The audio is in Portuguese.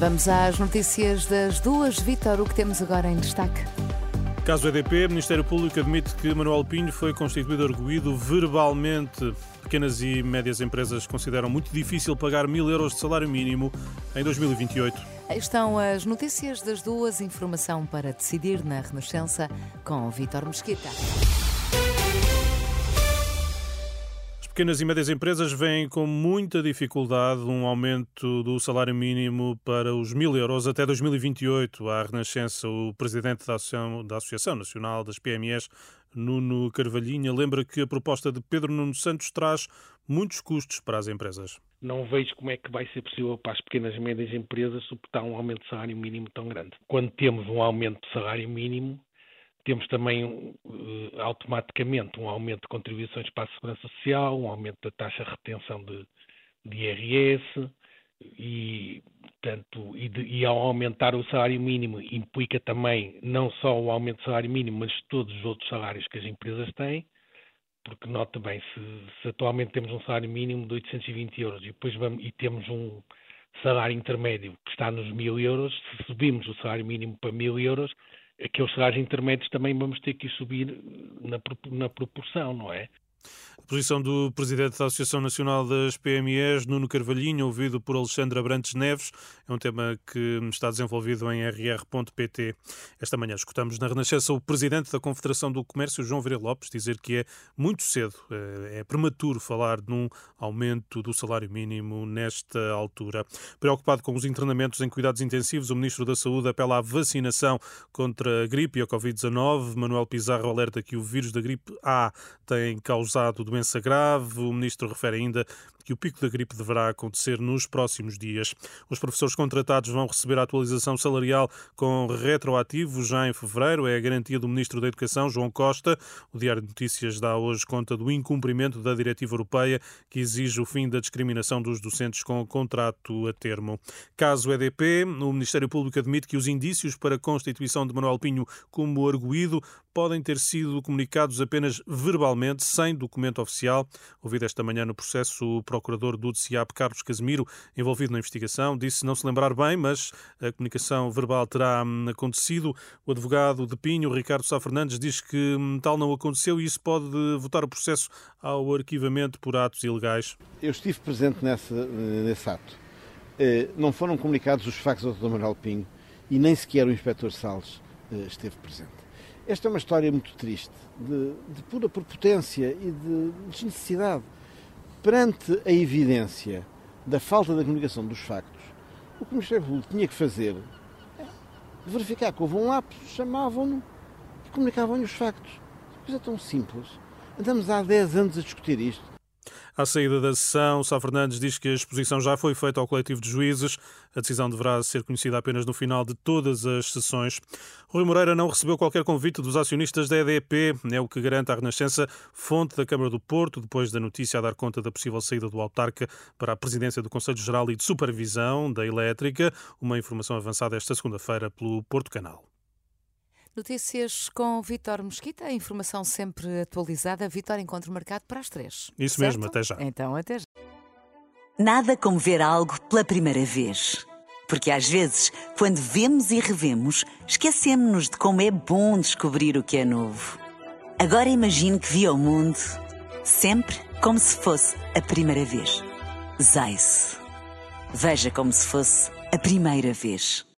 Vamos às notícias das duas. Vitor, o que temos agora em destaque? Caso EDP, o Ministério Público admite que Manuel Pinho foi constituído arguído verbalmente. Pequenas e médias empresas consideram muito difícil pagar mil euros de salário mínimo em 2028. Estão as notícias das duas. Informação para decidir na Renascença com Vitor Mesquita. Pequenas e médias empresas veem com muita dificuldade um aumento do salário mínimo para os mil euros até 2028. À Renascença, o presidente da Associação, da Associação Nacional das PMEs, Nuno Carvalhinha, lembra que a proposta de Pedro Nuno Santos traz muitos custos para as empresas. Não vejo como é que vai ser possível para as pequenas e médias empresas suportar um aumento de salário mínimo tão grande. Quando temos um aumento de salário mínimo, temos também uh, automaticamente um aumento de contribuições para a Segurança Social, um aumento da taxa de retenção de, de IRS e, portanto, e, de, e, ao aumentar o salário mínimo implica também não só o aumento do salário mínimo, mas todos os outros salários que as empresas têm, porque nota bem, se, se atualmente temos um salário mínimo de 820 euros e depois vamos, e temos um salário intermédio que está nos 1000 euros, se subimos o salário mínimo para 1000 euros, aqueles salários intermédios também vamos ter que subir na, na proporção, não é? Posição do presidente da Associação Nacional das PMEs, Nuno Carvalhinho, ouvido por Alexandre Abrantes Neves, é um tema que está desenvolvido em rr.pt. Esta manhã escutamos na Renascença o presidente da Confederação do Comércio, João Vieira Lopes, dizer que é muito cedo, é prematuro falar num aumento do salário mínimo nesta altura. Preocupado com os internamentos em cuidados intensivos, o Ministro da Saúde apela à vacinação contra a gripe e a Covid-19. Manuel Pizarro alerta que o vírus da gripe A tem causado doença doença grave. O ministro refere ainda que o pico da gripe deverá acontecer nos próximos dias. Os professores contratados vão receber a atualização salarial com retroativo já em fevereiro. É a garantia do ministro da Educação, João Costa. O Diário de Notícias dá hoje conta do incumprimento da diretiva europeia que exige o fim da discriminação dos docentes com contrato a termo. Caso EDP, o Ministério Público admite que os indícios para a constituição de Manuel Pinho como arguído podem ter sido comunicados apenas verbalmente, sem documento oficial. Ouvido esta manhã no processo, o procurador do DCAP, Carlos Casemiro, envolvido na investigação, disse não se lembrar bem, mas a comunicação verbal terá hum, acontecido. O advogado de Pinho, Ricardo Sá Fernandes, diz que hum, tal não aconteceu e isso pode votar o processo ao arquivamento por atos ilegais. Eu estive presente nesse, nesse ato. Eh, não foram comunicados os factos ao Dr. Manuel Pinho e nem sequer o Inspetor Salles eh, esteve presente. Esta é uma história muito triste, de, de pura prepotência e de desnecessidade. Perante a evidência da falta da comunicação dos factos, o que o Ministério Público tinha que fazer é verificar que houve um lapso, chamavam-no e comunicavam-lhe os factos. Coisa tão simples. Andamos há 10 anos a discutir isto. À saída da sessão, Sá Fernandes diz que a exposição já foi feita ao coletivo de juízes. A decisão deverá ser conhecida apenas no final de todas as sessões. Rui Moreira não recebeu qualquer convite dos acionistas da EDP, é o que garante a Renascença, fonte da Câmara do Porto, depois da notícia a dar conta da possível saída do autarca para a presidência do Conselho Geral e de Supervisão da Elétrica. Uma informação avançada esta segunda-feira pelo Porto Canal. Notícias com Vítor Mesquita, informação sempre atualizada. Vítor, encontro marcado para as três. Isso certo? mesmo, até já. Então, até já. Nada como ver algo pela primeira vez. Porque às vezes, quando vemos e revemos, esquecemos-nos de como é bom descobrir o que é novo. Agora imagine que viu o mundo sempre como se fosse a primeira vez. Zais. Veja como se fosse a primeira vez.